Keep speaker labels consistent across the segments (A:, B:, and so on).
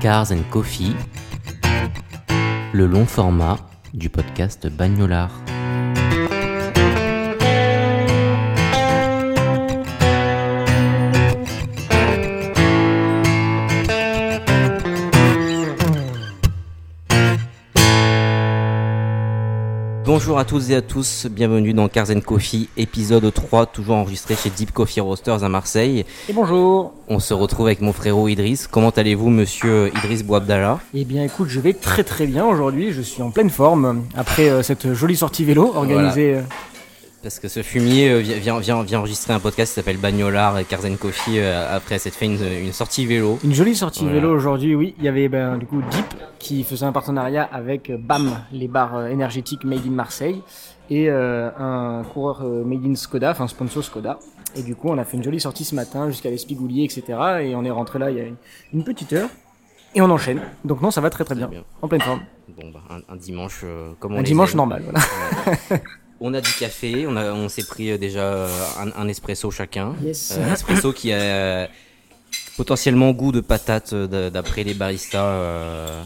A: Cars and Coffee, le long format du podcast Bagnolard. Bonjour à tous et à tous, bienvenue dans Cars and Coffee, épisode 3, toujours enregistré chez Deep Coffee Roasters à Marseille.
B: Et bonjour
A: On se retrouve avec mon frérot Idriss. Comment allez-vous, monsieur Idriss Bouabdallah?
B: Eh bien écoute, je vais très très bien aujourd'hui, je suis en pleine forme après euh, cette jolie sortie vélo organisée. euh,
A: Parce que ce fumier euh, vient, vient, vient, enregistrer un podcast qui s'appelle Bagnolard et and Coffee euh, après s'être fait une, une sortie vélo.
B: Une jolie sortie
A: Voilà.
B: vélo aujourd'hui, oui. Il y avait ben, du coup Deep qui faisait un partenariat avec euh, BAM, les bars euh, énergétiques Made in Marseille, et euh, un coureur euh, Made in Skoda, enfin sponsor Skoda. Et du coup, on a fait une jolie sortie ce matin jusqu'à l'Espigoulier, etc. Et on est rentré là il y a une- petite heure. Et on enchaîne. Donc non, ça va très très bien.
A: bien.
B: En pleine forme.
A: Bon, bah, un, un dimanche euh, comme on
B: Un dimanche
A: aime.
B: normal, voilà.
A: On a du café, on, a, on s'est pris euh, déjà euh, un, un espresso chacun.
B: Yes.
A: Euh, espresso qui a euh, potentiellement goût de patate d'après les baristas. euh,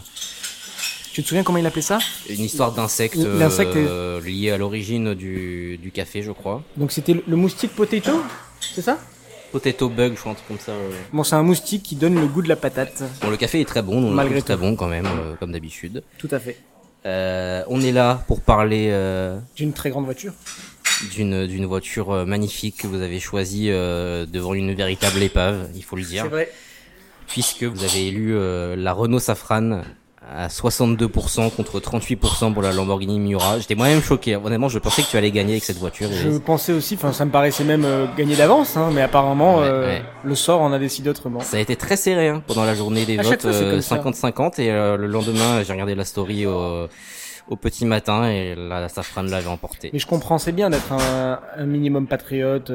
B: Tu te souviens comment il appelait ça?
A: une histoire d'insectes
B: L'insecte est-
A: euh, lié à l'origine du, du café, je crois.
B: Donc c'était le- le moustique potato, c'est ça?
A: Potato bug, je crois, un truc comme ça.
B: Bon, c'est un moustique qui donne le goût de la patate.
A: Bon, le café est très bon, donc
B: Malgré
A: c'est très
B: tout.
A: bon quand même, comme d'habitude.
B: Tout à fait.
A: Euh, on est là pour parler euh,
B: J'ai une très grande voiture.
A: d'une d'une voiture euh, magnifique que vous avez choisie euh, devant une véritable épave, il faut le dire.
B: C'est vrai.
A: puisque vous avez élu euh, la Renault Safran à 62% contre 38% pour la Lamborghini Miura. J'étais moi-même choqué. Honnêtement, je pensais que tu allais gagner avec cette voiture.
B: Je
A: Et
B: pensais aussi, enfin, ça me paraissait même euh, gagner d'avance, hein, mais apparemment,
A: Ouais,
B: euh,
A: ouais.
B: le sort en a décidé autrement.
A: Ça a été très serré hein, pendant la journée des
B: À
A: votes,
B: fois, c'est
A: euh,
B: comme ça.
A: 50-50. Et euh, le lendemain, j'ai regardé la story au, au petit matin et la Safran l'avait emporté.
B: Mais je comprends, c'est bien d'être un, un minimum patriote et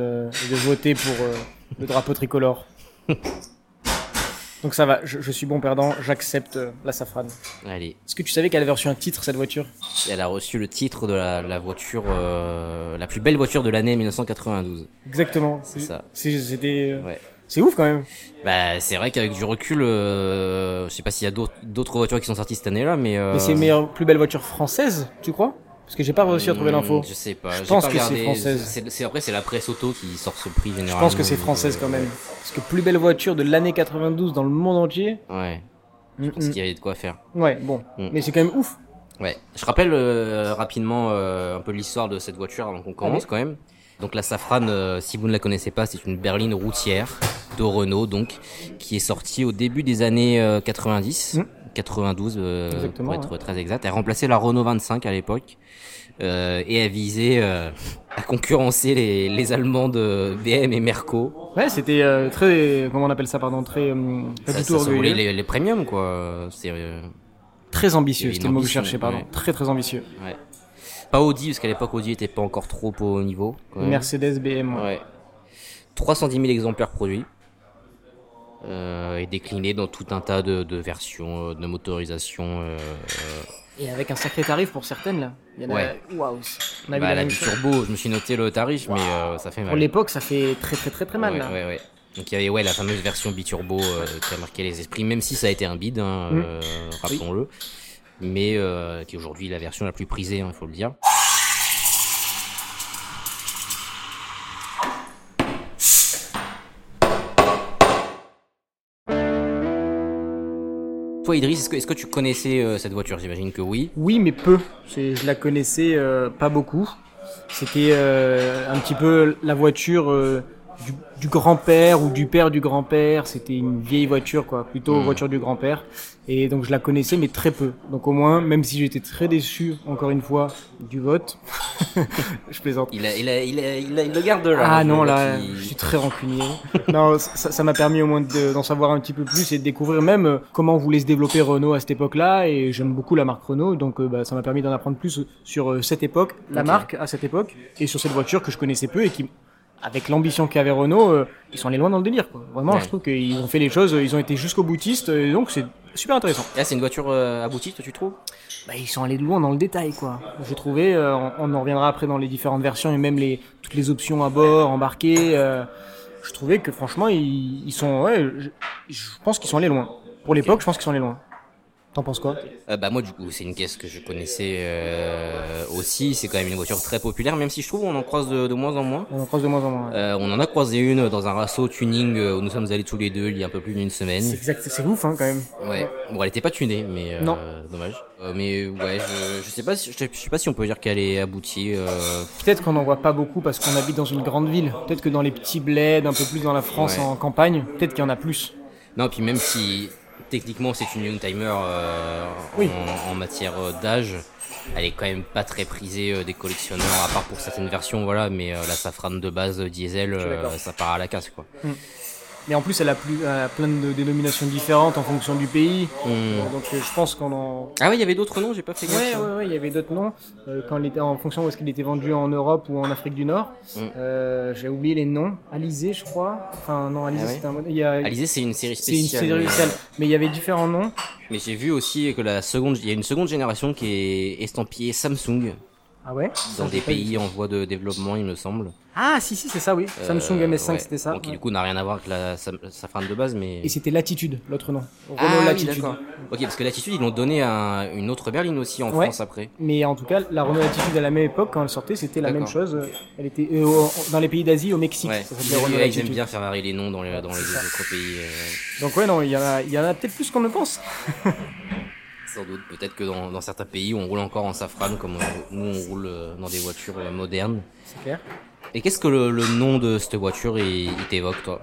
B: de voter pour le drapeau tricolore. Donc ça va, je, je suis bon perdant, j'accepte euh, la safrane.
A: Allez,
B: Est-ce que tu savais qu'elle avait reçu un titre, cette voiture?
A: Elle a reçu le titre de la, la voiture, euh, la plus belle voiture de l'année 1992.
B: Exactement.
A: C'est ça.
B: C'est- C'était... euh,
A: Ouais.
B: C'est ouf quand même.
A: Bah, c'est vrai qu'avec du recul, euh, je sais pas s'il y a d'autres d'autres voitures qui sont sorties cette année-là, mais. Euh,
B: Mais c'est une meilleure, plus belle voiture française, tu crois? Parce que j'ai pas réussi à trouver l'info.
A: Je sais pas.
B: Je pense
A: pas
B: que c'est française.
A: C'est- après, c'est la presse auto qui sort ce prix
B: Je
A: généralement.
B: pense que c'est française
A: euh,
B: quand même. Parce que plus belle voiture de l'année 92 dans le monde entier.
A: Ouais. Je
B: Mm,
A: pense
B: mm.
A: qu'il y avait de quoi faire.
B: Ouais, bon.
A: Mm.
B: Mais c'est quand même ouf.
A: Ouais. Je rappelle euh, rapidement euh, un peu l'histoire de cette voiture avant qu'on commence
B: Allez.
A: quand même. Donc la Safran, euh, si vous ne la connaissez pas, c'est une berline routière de Renault, donc qui est sortie au début des années euh, 90,
B: Mm.
A: 92 euh, pour être
B: ouais.
A: très exact. Elle remplaçait la Renault 25 à l'époque euh, et elle visait euh, à concurrencer les, les Allemands de BM et Merco.
B: Ouais, c'était euh, très. Comment on appelle ça, pardon Très. euh, pas
A: Ça,
B: du tout
A: ça
B: orgueilleux.
A: les, les premiums quoi. C'est
B: Très ambitieux, c'était le mot que je cherchais, pardon.
A: ouais.
B: Très très ambitieux.
A: ouais. Pas Audi parce qu'à l'époque Audi était pas encore trop au niveau.
B: Mercedes, BM. Ouais.
A: 310 000 exemplaires produits. Euh, et déclinés dans tout un tas de, de versions, euh, de motorisation. Euh,
B: Et avec un sacré tarif pour certaines, là. Il y en a.
A: Ouais.
B: Waouh. On a vu
A: bah,
B: la
A: la biturbo, je me suis noté le tarif, mais euh, ça fait mal.
B: Pour l'époque, ça fait très très très très mal,
A: ouais,
B: là.
A: ouais, ouais. Donc il y avait ouais, la fameuse version biturbo euh, qui a marqué les esprits, même si ça a été un bide, hein,
B: Mm.
A: euh, rappelons-le. Mais euh, qui est aujourd'hui la version la plus prisée, il faut le dire. Toi Idriss, est-ce que, tu connaissais euh, cette voiture? J'imagine que oui.
B: Oui, mais peu. Je la connaissais euh, pas beaucoup. C'était euh, un petit peu la voiture du, du grand-père ou du père du grand-père. C'était une vieille voiture, quoi, plutôt
A: Mhm.
B: voiture du grand-père. Et donc je la connaissais, mais très peu. Donc au moins, même si j'étais très déçu, encore une fois, du vote, je plaisante.
A: Il, a, il, a, il, a, il, a- il le garde là.
B: Ah non, là, je suis très rancunier. non, ça m'a permis au moins de- d'en savoir un petit peu plus et de découvrir même euh, comment voulait se développer Renault à cette époque-là. Et j'aime beaucoup la marque Renault, donc euh, bah, ça m'a permis d'en apprendre plus sur euh, cette époque, la marque à cette époque, et sur cette voiture que je connaissais peu et qui, avec l'ambition qu'avait Renault, euh, ils sont allés loin dans le délire. Quoi. Vraiment,
A: Ouais.
B: je trouve qu'ils ont fait les choses, ils ont été jusqu'au boutiste, et donc c'est super intéressant.
A: Ah, c'est une voiture euh, aboutie, toi, tu trouves?
B: Bah, ils sont allés loin dans le détail, quoi. J'ai trouvé, euh, on, on en reviendra après dans les différentes versions et même les toutes les options à bord, embarquées. euh, je trouvais que franchement, ils, ils sont, ouais, je, je pense qu'ils sont allés loin. Pour l'époque, je pense qu'ils sont allés loin. T'en penses quoi
A: Euh, bah moi du coup c'est une caisse que je connaissais euh, aussi, c'est quand même une voiture très populaire même si je trouve on en croise de, de moins en moins.
B: On en croise de moins en moins. ouais.
A: Euh, on en a croisé une dans un rasso tuning euh, où nous sommes allés tous les deux il y a un peu plus d'une semaine.
B: C'est exact, c'est ouf, hein, quand même.
A: Ouais. Bon elle était pas tunée mais euh,
B: Non.
A: dommage. Euh, mais ouais je, je sais pas si, je, sais- je sais pas si on peut dire qu'elle est aboutie. euh,
B: Peut-être qu'on n'en voit pas beaucoup parce qu'on habite dans une grande ville. Peut-être que dans les petits bleds, un peu plus dans la France
A: Ouais.
B: en campagne, peut-être qu'il y en a plus.
A: Non puis même si techniquement c'est une youngtimer euh,
B: Oui.
A: en, en matière euh, d'âge. Elle est quand même pas très prisée euh, des collectionneurs, à part pour certaines versions, voilà. Mais euh, la Safran de base euh, diesel, euh, ça part à la casse, quoi.
B: Mais en plus, elle a, plus, elle a plein de dénominations différentes en fonction du pays.
A: Hmm.
B: Donc euh, je pense qu'on en,
A: Ah ouais, il y avait d'autres noms, j'ai pas fait gaffe.
B: Ouais,
A: ça.
B: ouais, ouais, il y avait d'autres noms. Euh, quand il était en fonction où est-ce qu'il était vendu en Europe ou en Afrique du Nord.
A: Mm.
B: Euh, J'ai oublié les noms. Alizé, je crois. Enfin, non, Alizé,
A: Ah ouais
B: c'était un modèle. Il y a...
A: Alizé, c'est une série
B: C'est une
A: spéciale.
B: série
A: mais-
B: spéciale. Mais il y avait différents noms.
A: Mais j'ai vu aussi que la seconde, il y a une seconde génération qui est estampillée Samsung
B: Ah ouais?
A: Dans
B: Ça,
A: des pays en voie de développement, il me semble.
B: Ah, si, si, c'est ça, oui. Samsung
A: Euh,
B: MS5,
A: ouais.
B: c'était ça.
A: Donc qui
B: ouais.
A: du coup n'a rien à voir avec la Safran de base, mais.
B: Et c'était Latitude, l'autre nom. Renault
A: ah,
B: Latitude.
A: Ok, parce que Latitude, ils l'ont donné à une autre berline aussi en
B: Ouais.
A: France après.
B: Mais en tout cas, la Renault Latitude à la même époque, quand elle sortait, c'était la même chose. Elle était euh, dans les pays d'Asie, au Mexique. Ça Renault
A: ils aiment
B: Latitude.
A: bien faire varier les noms dans les, dans les autres pays. euh,
B: Donc ouais, non, il y en a, il y en a peut-être plus qu'on ne pense.
A: Sans doute. Peut-être que dans, dans certains pays, on roule encore en Safran, comme on- nous on roule euh, dans des voitures euh, modernes.
B: C'est clair.
A: Et qu'est-ce que le, le nom de cette voiture il, il t'évoque, toi?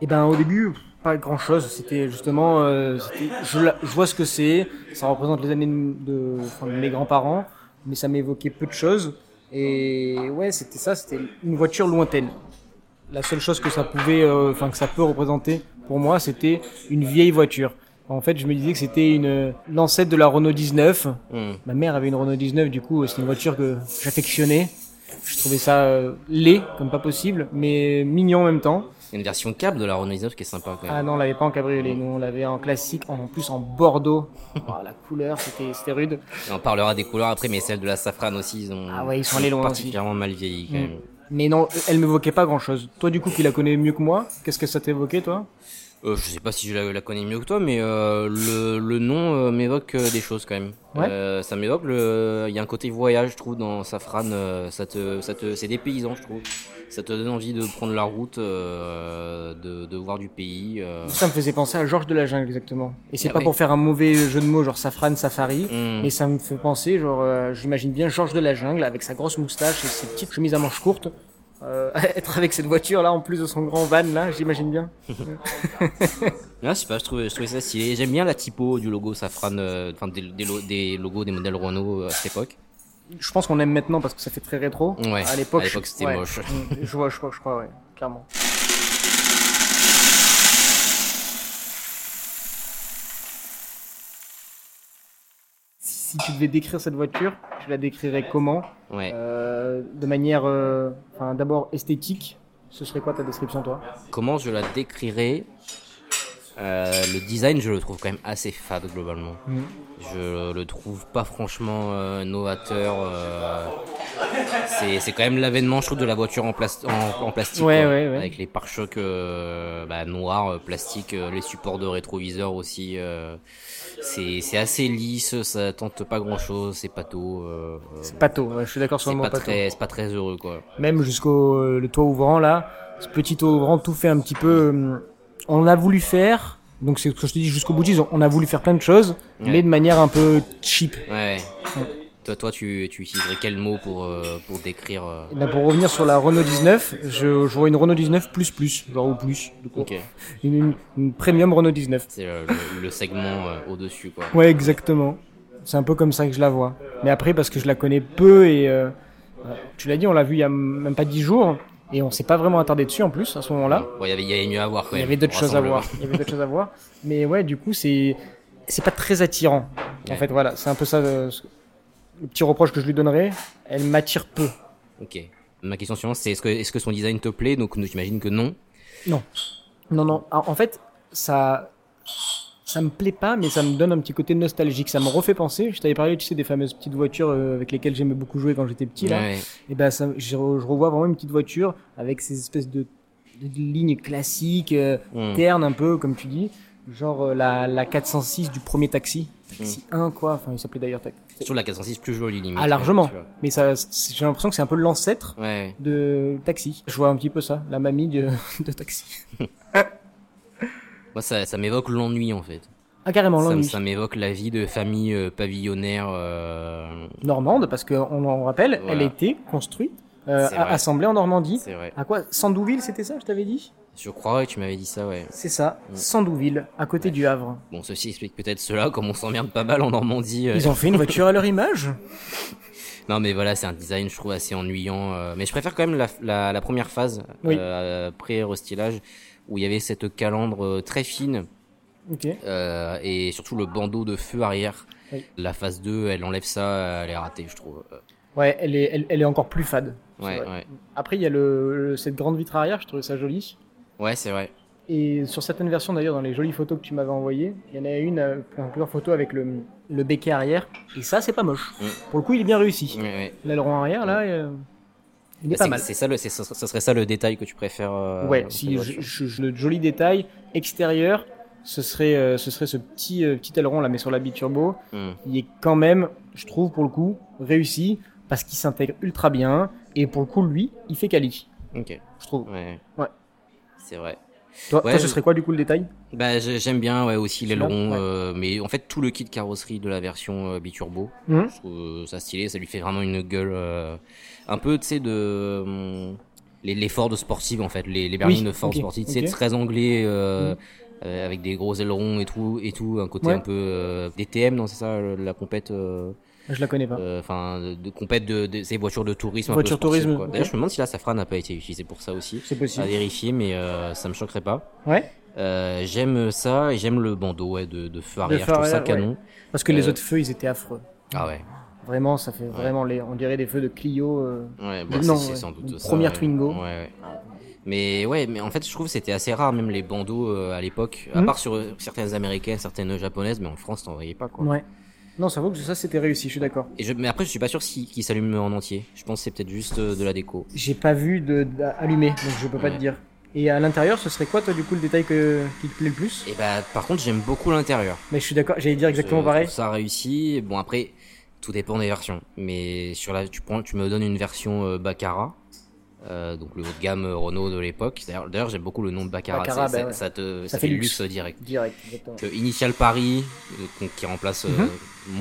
B: Et ben au début, pas grand chose. C'était justement, euh, je, je vois ce que c'est. Ça représente les années de, enfin, de mes grands-parents, mais ça m'évoquait peu de choses. Et ouais, c'était ça. C'était une voiture lointaine. La seule chose que ça pouvait, euh, enfin que ça peut représenter pour moi, c'était une vieille voiture. En fait, je me disais que c'était une l'ancêtre de la Renault 19.
A: Hmm.
B: Ma mère avait une Renault 19, du coup, c'est une voiture que j'affectionnais. Je trouvais ça euh, laid, comme pas possible, mais mignon en même temps.
A: Il y a une version cab de la Renault 19 qui est sympa quand même.
B: Ah non, on l'avait pas en cabriolet, nous on l'avait en classique, en plus en bordeaux. Oh, la couleur, c'était rude.
A: Et on parlera des couleurs après, mais celles de la Safran aussi, ils ont
B: Ah ouais, ils sont allés loin
A: particulièrement mal vieilli quand
B: Mm.
A: même.
B: Mais non, elle m'évoquait pas grand chose. Toi, du coup, qui la connais mieux que moi, qu'est-ce que ça t'évoquait, toi?
A: Euh, je sais pas si je la, la connais mieux que toi, mais euh, le, le nom euh, m'évoque euh, des choses quand même.
B: Ouais.
A: Euh, ça m'évoque le. Il y a un côté voyage, je trouve, dans Safran. euh, ça te, ça te, c'est des paysans, je trouve. Ça te donne envie de prendre la route, euh, de, de voir du pays. euh.
B: Ça me faisait penser à Georges de la Jungle, exactement. Et c'est
A: Ah
B: pas pour faire un mauvais jeu de mots, genre Safran, Safari,
A: Mm.
B: mais ça me fait penser, genre, euh, j'imagine bien Georges de la Jungle avec sa grosse moustache et ses petites chemises à manches courtes. Euh, être avec cette voiture là en plus de son grand van là, j'imagine bien.
A: Je sais pas, je trouvais, je trouvais ça stylé. J'aime bien la typo du logo Safran, euh, enfin des, des, lo- des logos des modèles Renault euh, à cette époque.
B: Je pense qu'on aime maintenant parce que ça fait très rétro.
A: Ouais,
B: À l'époque,
A: c'était
B: ouais.
A: moche.
B: Mm, Je vois, je crois, je crois, ouais, clairement. Si tu devais décrire cette voiture, tu la décrirais comment
A: Ouais.
B: Euh, De manière, euh, d'abord esthétique. Ce serait quoi ta description, toi?
A: Comment je la décrirais? Euh, Le design, je le trouve quand même assez fade globalement.
B: Mm.
A: Je le trouve pas franchement euh, novateur. euh, C'est c'est quand même l'avènement, je trouve, de la voiture en, plas- en, en plastique.
B: Ouais, ouais, ouais.
A: Avec les pare-chocs euh, bah, noirs, euh, plastiques, les supports de rétroviseur aussi. euh, c'est c'est assez lisse, ça tente pas grand-chose, c'est pas tôt. euh,
B: C'est pato, ouais, je suis d'accord sur
A: c'est
B: le mot pato.
A: c'est pas très heureux quoi.
B: Même jusqu'au le toit ouvrant là, ce petit toit ouvrant tout fait un petit peu. On a voulu faire, donc c'est ce que je te dis jusqu'au boutiste, on a voulu faire plein de choses,
A: Ouais.
B: mais de manière un peu cheap.
A: Ouais. Toi, toi tu, tu utiliserais quel mot pour, euh, pour décrire euh,
B: Et là, pour revenir sur la Renault 19, je, je vois une Renault 19 plus plus, genre ou plus. du coup.
A: Ok,
B: Une, une, une premium Renault 19.
A: c'est le, le- le segment euh, au-dessus, quoi.
B: Ouais, exactement. C'est un peu comme ça que je la vois. Mais après, parce que je la connais peu et euh, euh, tu l'as dit, on l'a vu il y a même pas 10 jours et on s'est pas vraiment attardé dessus en plus à ce moment-là.
A: Bon, il y avait, il y avait mieux à voir, quand
B: Il y avait d'autres
A: au
B: choses à voir.
A: rassemblement.
B: Il y avait d'autres choses à voir. Mais ouais, du coup, c'est c'est pas très attirant. En
A: Ouais.
B: fait, voilà, c'est un peu ça euh, le petit reproche que je lui donnerais. Elle m'attire peu.
A: Ok. Ma question suivante, c'est est-ce que, son design te plaît? Donc, nous, j'imagine que non.
B: Non, non, non. En en fait, ça ça me plaît pas, mais ça me donne un petit côté nostalgique. Ça me refait penser. Je t'avais parlé, tu sais, des fameuses petites voitures euh, avec lesquelles j'aimais beaucoup jouer quand j'étais petit là.
A: Ouais.
B: Et ben, ça, je, re- je revois vraiment une petite voiture avec ces espèces de, de lignes classiques, euh,
A: Hmm.
B: ternes un peu, comme tu dis. Genre euh, la, la 406 du premier taxi. Taxi 1, quoi. Enfin, il s'appelait d'ailleurs taxi.
A: Trouve la 406 plus jolie, limite.
B: Ah, largement. Mais ça, j'ai l'impression que c'est un peu l'ancêtre
A: Ouais.
B: de taxi. Je vois un petit peu ça, la mamie de, de taxi.
A: Moi, ça, ça m'évoque l'ennui, en fait.
B: Ah, carrément, l'ennui.
A: ça m'évoque la vie de famille euh, pavillonnaire. euh,
B: Normande, parce qu'on en rappelle,
A: Voilà.
B: elle a été construite, euh, assemblée en Normandie.
A: C'est vrai.
B: À quoi? Sandouville, c'était ça, je t'avais dit?
A: Je crois que tu m'avais dit ça, ouais.
B: C'est ça,
A: Mm.
B: Sandouville, à côté du Havre.
A: Bon, ceci explique peut-être cela, comme on s'emmerde pas mal en Normandie. euh.
B: Ils ont fait une voiture à leur image?
A: Non, mais voilà, c'est un design, je trouve, assez ennuyant. euh, Mais je préfère quand même la, la, la première phase,
B: Oui.
A: euh, pré-restylage, où il y avait cette calandre euh, très fine, euh, et surtout le bandeau de feu arrière.
B: Oui.
A: La phase 2, elle enlève ça, elle est ratée, je trouve. Euh,
B: Ouais, elle est, elle, elle est encore plus fade.
A: Ouais.
B: Après, il y a le, le- cette grande vitre arrière, je trouvais ça joli.
A: Ouais, c'est vrai.
B: Et sur certaines versions, d'ailleurs, dans les jolies photos que tu m'avais envoyées, il y en a une, euh, plusieurs photos avec le, le béquet arrière. Et ça, c'est pas moche.
A: Mm.
B: Pour le coup, il est bien réussi.
A: Ouais, ouais.
B: L'aileron arrière, là, euh, il est
A: Bah,
B: pas
A: c'est-
B: mal.
A: C'est ça, le, c'est- ça, ça serait ça le détail que tu préfères. euh,
B: Ouais, si je, je- je- le joli détail extérieur, ce serait, euh, ce serait ce petit, euh, petit aileron là, mais sur la biturbo,
A: Hmm.
B: qui est quand même, je trouve pour le coup, réussi parce qu'il s'intègre ultra bien et pour le coup, lui, il fait quali,
A: Ok.
B: je trouve.
A: Ouais.
B: Ouais.
A: C'est vrai.
B: Toi,
A: Ouais,
B: toi, ce serait quoi du coup le détail?
A: Bah, j'ai- j'aime bien ouais, aussi l'aileron,
B: ouais.
A: euh, mais en fait tout le kit carrosserie de la version euh, biturbo,
B: Mhm.
A: je trouve ça stylé, ça lui fait vraiment une gueule euh, un peu, tu sais, de hum, les, les Ford sportives en fait, les, les berlines de Ford
B: ok,
A: sportives, tu sais,
B: ok.
A: très anglais, euh,
B: Mhm.
A: euh, avec des gros ailerons et tout, et tout, un côté
B: Ouais.
A: un peu euh, DTM, non c'est ça, la compète, euh,
B: Je la connais pas.
A: euh, enfin de, de compète de, de ces voitures de tourisme, un
B: Voiture
A: peu sportives,
B: tourisme,
A: quoi.
B: ok.
A: D'ailleurs, je me demande si la Safran n'a pas été utilisée pour ça aussi.
B: C'est
A: À
B: possible.
A: vérifier, mais euh, ça me choquerait pas.
B: Ouais.
A: Euh, j'aime ça et j'aime le bandeau ouais, de, de feu arrière.
B: feu
A: je trouve ça
B: ouais.
A: canon.
B: Parce que les autres feux, ils étaient affreux.
A: Ah ouais.
B: Vraiment, ça fait vraiment les, on dirait des feux de Clio. euh,
A: Ouais, bah,
B: Non,
A: c'est-
B: ouais.
A: sans doute ça,
B: première. Twingo.
A: Ouais, ouais. Mais ouais, mais en fait, je trouve que c'était assez rare, même les bandeaux euh, à l'époque. À
B: Mhm.
A: part sur euh, certaines américaines, certaines japonaises, mais en France, t'en voyais pas quoi.
B: Ouais. Non, ça vaut que ça, c'était réussi, je suis d'accord.
A: Et je, mais après, je suis pas sûr si, qu'il s'allume en entier. Je pense que c'est peut-être juste euh, de la déco.
B: J'ai pas vu de, d'allumé, donc je peux pas te dire. Et à l'intérieur, ce serait quoi, toi, du coup, le détail que, qui te plaît le plus?
A: Et bah, par contre, j'aime beaucoup l'intérieur.
B: Mais je suis d'accord, j'allais dire exactement
A: Je
B: pareil.
A: ça réussi. Bon, après, tout dépend des versions. Mais sur la, tu prends, tu me donnes une version euh, Baccarat. Euh, donc le haut de gamme euh, Renault de l'époque. D'ailleurs, j'aime beaucoup le nom de Baccarat.
B: Baccarat,
A: ça,
B: ouais.
A: ça te, ça,
B: Ça
A: fait,
B: fait
A: luxe.
B: luxe.
A: direct.
B: Direct, exactement.
A: Que Initial Paris, euh, qui remplace euh,
B: Mhm.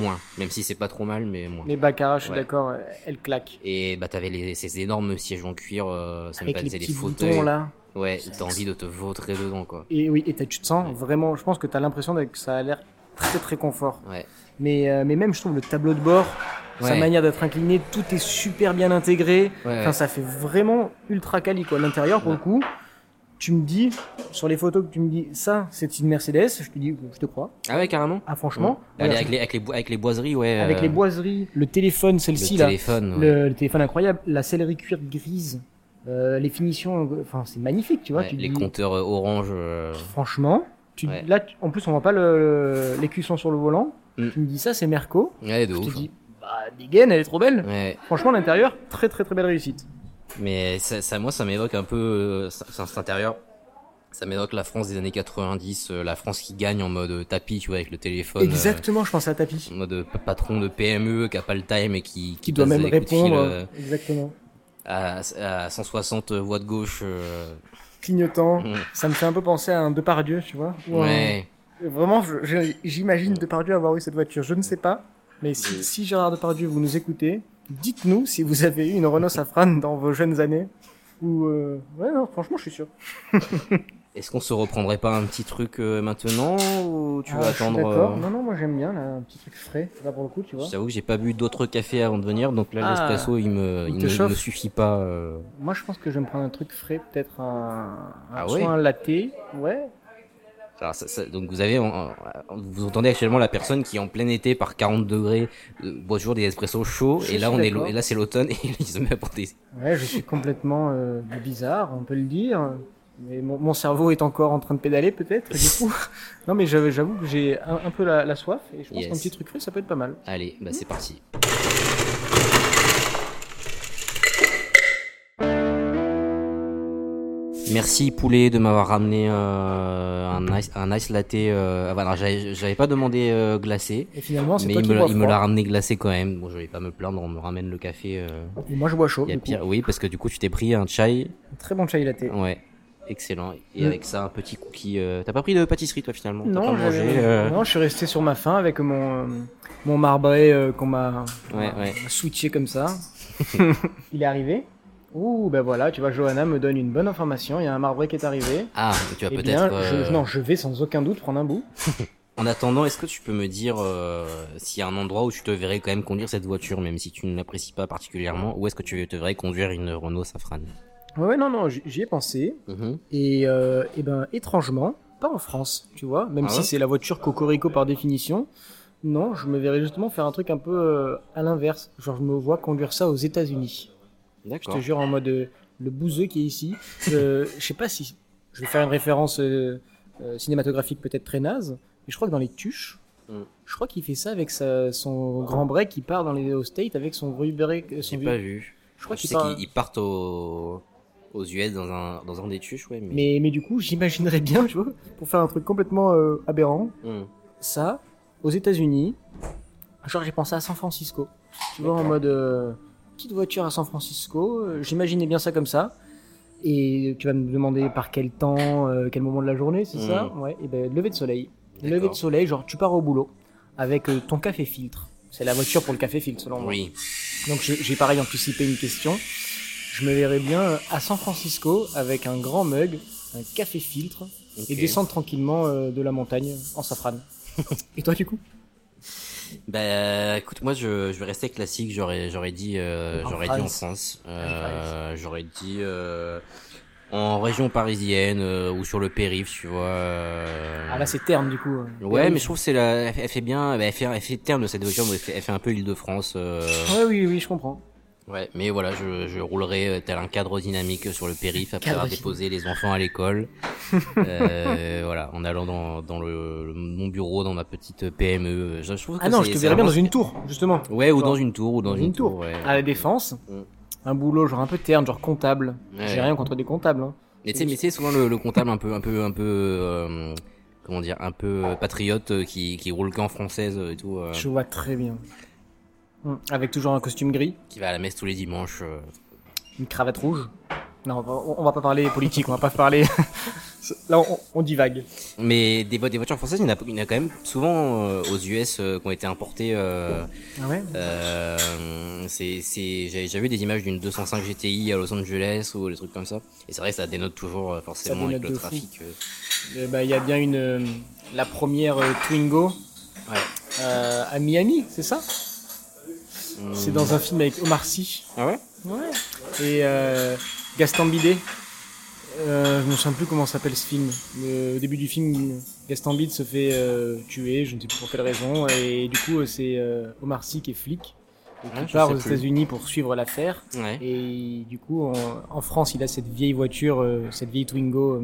A: moins, même si c'est pas trop mal, mais moins.
B: Mais Baccarat, je suis
A: Ouais.
B: d'accord, elle claque.
A: Et bah t'avais les, ces énormes sièges en cuir, ça me
B: Avec les
A: faisait des fauteuils.
B: là.
A: Ouais, t'as envie de te vautrer dedans, quoi.
B: Et oui, et tu te sens
A: Ouais.
B: vraiment, je pense que t'as l'impression que ça a l'air très très confort.
A: Ouais.
B: Mais, euh, mais même, je trouve, le tableau de bord, sa manière d'être incliné, tout est super bien intégré.
A: Ouais,
B: Enfin,
A: ouais.
B: ça fait vraiment ultra quali, quoi. L'intérieur, pour le coup, tu me dis, sur les photos que tu me dis, ça, c'est une Mercedes, je te dis, je te crois.
A: Ah ouais, carrément.
B: Ah, franchement.
A: Allez, avec, les, avec, les, boi- avec les boiseries, ouais.
B: avec
A: euh,
B: les boiseries, le téléphone,
A: le
B: celle-ci, là.
A: téléphone.
B: Le, le téléphone incroyable, la sellerie cuir grise, euh, les finitions, enfin, c'est magnifique, tu vois. Tu
A: les
B: dis,
A: compteurs orange. euh,
B: Franchement, tu, là, en plus, on voit pas cuissons sur le volant.
A: Mm.
B: Tu me dis ça, c'est Merco.
A: Ouais, de
B: Je
A: ouf.
B: te dis, bah, dégaine, elle est trop belle.
A: Ouais,
B: Franchement, l'intérieur, très très très belle réussite.
A: mais ça, ça moi, ça m'évoque un peu euh, ça- ça, cet intérieur. Ça m'évoque la France des années 90, euh, la France qui gagne en mode tapis, tu vois, avec le téléphone. euh,
B: Exactement, je pensais à tapis.
A: en mode pa- patron de PME qui a pas le time et qui,
B: Qui doit
A: passe
B: même
A: des coups de fil,
B: répondre.
A: euh,
B: Exactement.
A: à, à 160 voix de gauche. euh,
B: Clignotant.
A: Mm.
B: Ça me fait un peu penser à un Depardieu, tu vois. ou un-
A: Ouais.
B: Vraiment, j'imagine Depardieu avoir eu cette voiture. Je ne sais pas, Mais si, si Gérard Depardieu, vous nous écoutez, dites-nous si vous avez eu une Renault Safran dans vos jeunes années. Ou euh... ouais, non, franchement, je suis sûr.
A: Est-ce qu'on se reprendrait pas un petit truc euh, maintenant ou tu
B: Ah,
A: vas
B: suis
A: attendre
B: D'accord.
A: euh,
B: Non, non, moi j'aime bien là, un petit truc frais. Là pour le coup, tu vois.
A: Je t'avoue que j'ai pas bu d'autres cafés avant de venir, donc là
B: Ah,
A: l'espresso il me,
B: il
A: il
B: te
A: ne,
B: chauffe
A: me suffit pas. euh.
B: Moi, je pense que je vais me prendre un truc frais, peut-être un, un
A: Ah
B: soit
A: ouais?
B: un latte. Ouais.
A: Alors, ça- ça- donc vous avez, en- en- vous entendez actuellement la personne qui en plein été par 40 degrés euh, boit toujours des espressos chauds
B: Je
A: et là on est et là c'est l'automne et il se met à porter.
B: Ouais, je suis complètement euh, bizarre, on peut le dire. Mais mon, mon cerveau est encore en train de pédaler, peut-être. Du coup, non, mais j'avoue que j'ai un, un peu la, la soif et je pense
A: Yes.
B: qu'un petit truc frais, ça peut être pas mal.
A: Allez, bah c'est parti. Merci poulet de m'avoir ramené euh, un ice un ice latte. Euh, voilà, j'avais j'avais pas demandé euh, glacé,
B: Et finalement, c'est
A: mais
B: toi
A: il
B: qui
A: me,
B: bois
A: il me l'a ramené glacé quand même. Bon, je vais pas me plaindre, on me ramène le café. Euh,
B: Et moi, je bois chaud.
A: il y a
B: du coup.
A: pire. Oui, parce que du coup tu t'es pris un chai.
B: Très bon chai latte.
A: Ouais, excellent. Et
B: Mm.
A: avec ça un petit cookie. T'as pas pris de pâtisserie toi finalement?
B: Non,
A: pas mangé
B: non, je suis resté sur ma faim avec mon, mon marbré qu'on m'a
A: Ouais,
B: m'a
A: ouais.
B: switché comme ça. il est arrivé. Ouh, ben voilà, tu vois, Johanna me donne une bonne information. Il y a un marbré qui est arrivé.
A: Ah, tu vas
B: Eh
A: peut-être. euh,
B: non, je vais sans aucun doute prendre un bout.
A: En attendant, est-ce que tu peux me dire euh, s'il y a un endroit où tu te verrais quand même conduire cette voiture, même si tu ne l'apprécies pas particulièrement, ou est-ce que tu te verrais conduire une Renault Safran?
B: Ouais, ouais, non, non, j'y ai pensé.
A: Mhm.
B: Et, euh, eh ben, étrangement, pas en France, tu vois, même
A: Ah
B: si c'est la voiture Cocorico par définition. Non, je me verrais justement faire un truc un peu euh, à l'inverse. Genre, je me vois conduire ça aux États-Unis. Je te jure, en mode euh, le bouseux qui est ici. Euh, je sais pas si. Je vais faire une référence euh, euh, cinématographique peut-être très naze, mais je crois que dans les tuches,
A: Mm.
B: je crois qu'il fait ça avec sa- son grand break qui part dans les au States avec son vieux break. Son
A: J'ai
B: vieux-
A: pas vu.
B: Je crois
A: Je
B: qu'il
A: sais
B: part.
A: qu'ils ils partent au- aux US dans un, dans un des tuches, ouais. Mais...
B: Mais, mais du coup, j'imaginerais bien, tu vois, pour faire un truc complètement euh, aberrant,
A: Hmm.
B: ça, aux États-Unis, genre j'ai pensé à San Francisco. Tu vois, en mode euh, petite voiture à San Francisco, euh, j'imaginais bien ça comme ça. Et tu vas me demander par quel temps, euh, quel moment de la journée, c'est ça
A: Mhm.
B: Ouais, et ben lever de soleil. Lever de soleil, genre tu pars au boulot avec euh, ton café filtre. C'est la voiture pour le café filtre selon moi.
A: Oui.
B: Donc j'ai pareil anticipé une question. Je me verrais bien euh, à San Francisco avec un grand mug, un café filtre et descendre tranquillement de la montagne en safran. et toi du coup?
A: Bah, écoute, moi, je, je vais rester classique. J'aurais, j'aurais dit, euh, j'aurais dit en
B: France.
A: Euh, j'aurais dit euh, en région parisienne euh, ou sur le périph', tu vois. euh.
B: Ah là c'est terne du coup. euh.
A: Ouais,
B: Périph'.
A: mais je trouve que c'est la, elle fait- bien, elle fait, elle fait terme de cette mais elle fait, elle fait un peu Île-de-France. Euh...
B: Ouais oui oui je comprends.
A: Ouais, mais voilà, je, je roulerai euh, tel un cadre dynamique sur le périph après
B: Cadre
A: avoir déposé les enfants à l'école. euh, voilà, en allant dans, dans le, mon bureau, dans ma petite PME. Je, je trouve que
B: Ah non je te verrais bien dans une tour justement.
A: Ouais, ou dans une tour, ou dans, une, tour. ouais.
B: À la défense.
A: Mm.
B: Un boulot genre un peu terne, genre comptable.
A: Ouais.
B: J'ai rien contre des comptables. Hein.
A: Mais tu sais, souvent le, le comptable un peu, un peu, un peu, euh, comment dire, un peu euh, patriote euh, qui, qui roule qu'en française et tout, euh,
B: Je vois très bien. Mm. Avec toujours un costume gris,
A: qui va à la messe tous les dimanches. euh.
B: une cravate rouge. Non, on va, on va pas parler politique, on va pas parler. Là, on, on divague.
A: Mais des, vo- des voitures françaises, il y en a, il y en a quand même souvent euh, aux US euh, qui ont été importées. Euh,
B: Ah ouais?
A: euh, c'est, c'est, j'ai, j'ai vu des images d'une 205 GTI à Los Angeles ou des trucs comme ça. Et c'est vrai que ça dénote toujours euh, forcément
B: dénote
A: avec le
B: de fou.
A: trafic. euh.
B: Eh ben, Il y a bien une euh, la première euh, Twingo
A: Ouais.
B: euh, à Miami, c'est ça? C'est dans un film avec Omar Sy.
A: Ah ouais?
B: Ouais. Et euh, Gaston Bidet. Euh, je me souviens plus comment s'appelle ce film. Le- au début du film, Gaston Bide se fait euh, tuer, je ne sais plus pour quelle raison, et du coup c'est euh, Omar Sy qui est flic, et qui part
A: sais
B: aux. États-Unis pour suivre l'affaire.
A: Ouais.
B: Et du coup, en, en France, il a cette vieille voiture, euh, cette vieille Twingo euh,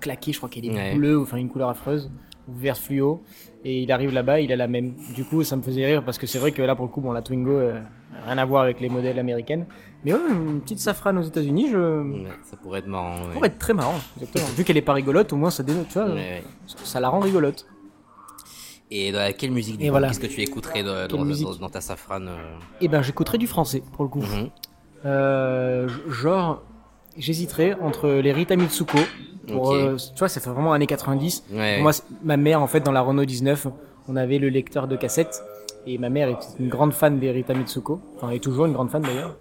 B: claquée, je crois qu'elle est
A: Ouais.
B: bleue, enfin une couleur affreuse, vert fluo. Et il arrive là-bas, il a la même. Du coup, ça me faisait rire parce que c'est vrai que là, pour le coup, bon, la Twingo, euh, rien à voir avec les modèles américaines. Mais ouais, une petite safrane aux États-Unis, je.
A: Ouais, ça pourrait être marrant. Ouais.
B: pourrait être très marrant, exactement. Vu qu'elle est pas rigolote, au moins ça dénote, tu vois,
A: Ouais,
B: ça la rend rigolote.
A: Et dans quelle musique du
B: voilà.
A: Qu'est-ce que tu écouterais dans, ta safrane euh
B: Et ben, j'écouterais du français, pour le coup.
A: Mhm.
B: Euh, genre, j'hésiterais entre les Rita Mitsuko. Pour, euh, tu vois, ça fait vraiment années 90.
A: Ouais.
B: Pour moi, ma mère, en fait, dans la Renault 19, on avait le lecteur de cassette. Et ma mère est une grande fan d'Erita Mitsuko. Enfin, elle est toujours une grande fan d'ailleurs.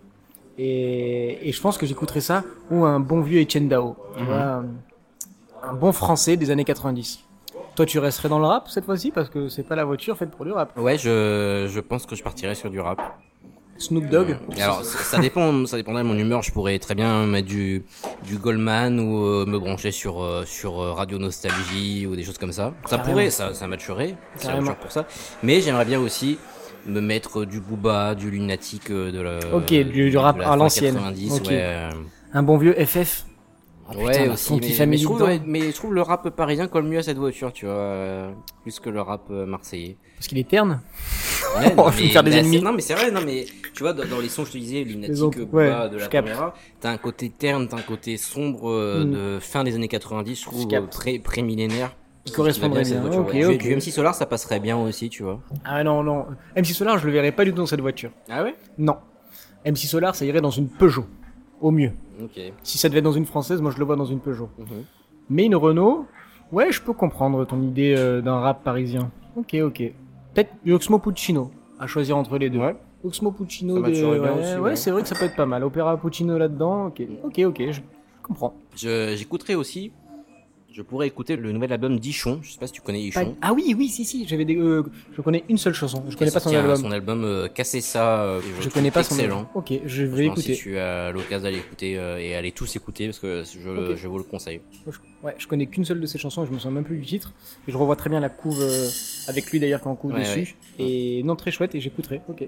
B: Et, et je pense que j'écouterais ça ou un bon vieux Etienne Dao. Vois, un, un bon français des années 90. Toi, tu resterais dans le rap cette fois-ci parce que c'est pas la voiture faite pour du rap.
A: Ouais, je, je pense que je partirais sur du rap.
B: Snoop Dogg.
A: Et alors, ça, ça dépend, ça dépendrait de mon humeur. Je pourrais très bien mettre du, du Goldman ou euh, me brancher sur, euh, sur euh, Radio Nostalgie ou des choses comme ça. Ça
B: Carrément.
A: pourrait, ça, ça matcherait. Toujours pour ça. Mais j'aimerais bien aussi me mettre du Booba, du Lunatic euh, de la.
B: Ok, du- du
A: de
B: rap
A: la
B: à l'ancienne.
A: 90,
B: Ok.
A: ouais. euh,
B: Un bon vieux FF. Oh,
A: ouais,
B: putain, la
A: aussi. Mais, mais je trouve, mais je trouve le rap parisien colle mieux à cette voiture, tu vois, euh, plus que le rap euh, marseillais.
B: Parce qu'il est terne.
A: Ouais,
B: Oh, je vais me faire des
A: mais
B: ennemis.
A: Non, mais c'est vrai, non, mais tu vois, dans, dans les sons, je te disais, Booba,
B: ouais,
A: de la caméra, t'as un côté terne, t'as un côté sombre euh,
B: Mm.
A: de fin des années 90, je trouve,
B: Je
A: très pré-millénaire.
B: Il correspondrait
A: Qui va
B: bien.
A: cette
B: Ok,
A: voiture, ouais.
B: ok.
A: Du, du MC Solar, ça passerait bien aussi, tu vois.
B: Ah non, non. MC Solar, je le verrais pas du tout dans cette voiture.
A: Ah ouais?
B: Non. MC Solar, ça irait dans une Peugeot. Au mieux. Si ça devait être dans une française, moi je le vois dans une Peugeot.
A: Mhm.
B: Mais une Renault, ouais, je peux comprendre ton idée euh, d'un rap parisien. Ok, ok. Peut-être Oxmo Puccino, à choisir entre les deux.
A: Ouais.
B: Oxmo Puccino,
A: Ça
B: de...
A: matcherait bien
B: ouais, ouais,
A: ouais.
B: c'est vrai que ça peut être pas mal. Opéra Puccino là-dedans, ok, ok, ok, je comprends.
A: Je- J'écouterai aussi, je pourrais écouter le nouvel album d'Ichon, je sais pas si tu connais Ichon.
B: Ah oui, oui, si, si, j'avais des... euh, je connais une seule chanson, je connais pas son album.
A: Son album euh, Casser ça, euh,
B: Je
A: trouve
B: connais pas son
A: excellent.
B: album. Ok, je vais
A: Franchement,
B: écouter.
A: Si tu as l'occasion d'aller écouter euh, et aller tous écouter, parce que je, je vous le conseille.
B: Je, ouais, je connais qu'une seule de ses chansons et je me souviens même plus du titre. Et je revois très bien la couve euh, avec lui d'ailleurs quand on couve
A: Ouais,
B: dessus. Et non, très chouette et j'écouterai. Ok.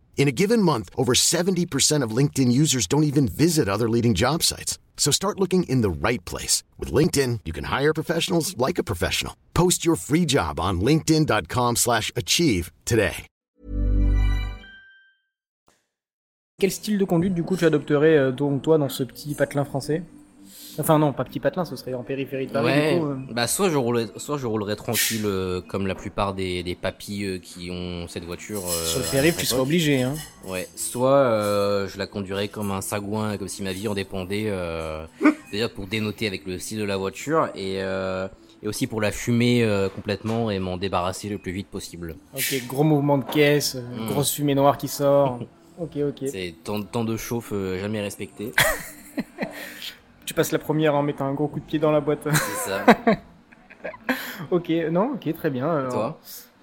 C: In a given month, over 70% of LinkedIn users don't even visit other leading job sites. So start looking in the right place. With LinkedIn, you can hire professionals like a professional. Post your free job on linkedin.com slash achieve today.
B: Quel style de conduite du coup tu adopterais euh, donc toi dans ce petit patelin français Enfin non, pas petit patelin, ce serait en périphérie de Paris
A: ouais,
B: du coup. euh.
A: bah soit je roulerai, soit je roulerai tranquille euh, comme la plupart des, des papis euh, qui ont cette voiture.
B: Sur le périph', tu
A: époque.
B: obligé. Hein.
A: Ouais, soit je la conduirais comme un sagouin, comme si ma vie en dépendait, déjà pour dénoter avec le style de la voiture et, et aussi pour la fumer euh, complètement et m'en débarrasser le plus vite possible.
B: Ok, gros mouvement de caisse,
A: Mm.
B: grosse fumée noire qui sort. ok, ok.
A: C'est tant, tant de chauffe euh, jamais respecté,
B: Tu passes la première en mettant un gros coup de pied dans la boîte.
A: c'est ça.
B: ok, non, ok, très bien. alors.
A: Toi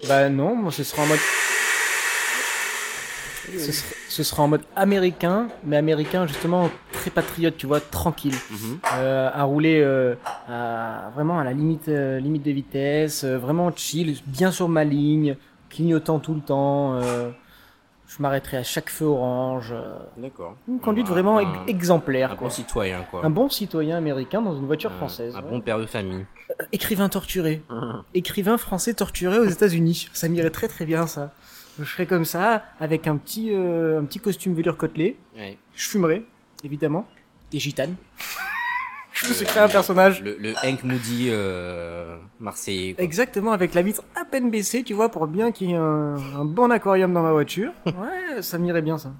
B: Bah non, moi ce sera en mode. Ce sera, ce sera en mode américain, mais américain justement très patriote, tu vois, tranquille.
A: Mhm.
B: Euh, à rouler euh, à, vraiment à la limite, euh, limite de vitesse, vraiment chill, bien sur ma ligne, clignotant tout le temps. Euh, je m'arrêterai à chaque feu orange. euh,
A: D'accord.
B: une conduite
A: Un-
B: vraiment
A: un-
B: ex- exemplaire.
A: Un
B: quoi.
A: bon citoyen quoi.
B: Un bon citoyen américain dans une voiture
A: Un-
B: française.
A: Un
B: ouais.
A: bon père de famille.
B: Écrivain torturé. Écrivain français torturé aux États-Unis. Ça m'irait très très bien ça. Je serais comme ça, avec un petit, euh, un petit costume velours côtelé.
A: Ouais.
B: Je fumerais, évidemment. Des gitanes. je me suis créé un personnage.
A: Le, le Hank Moody euh, marseillais. quoi.
B: Exactement, avec la vitre à peine baissée, tu vois, pour bien qu'il y ait un, un bon aquarium dans ma voiture. Ouais, ça m'irait bien ça.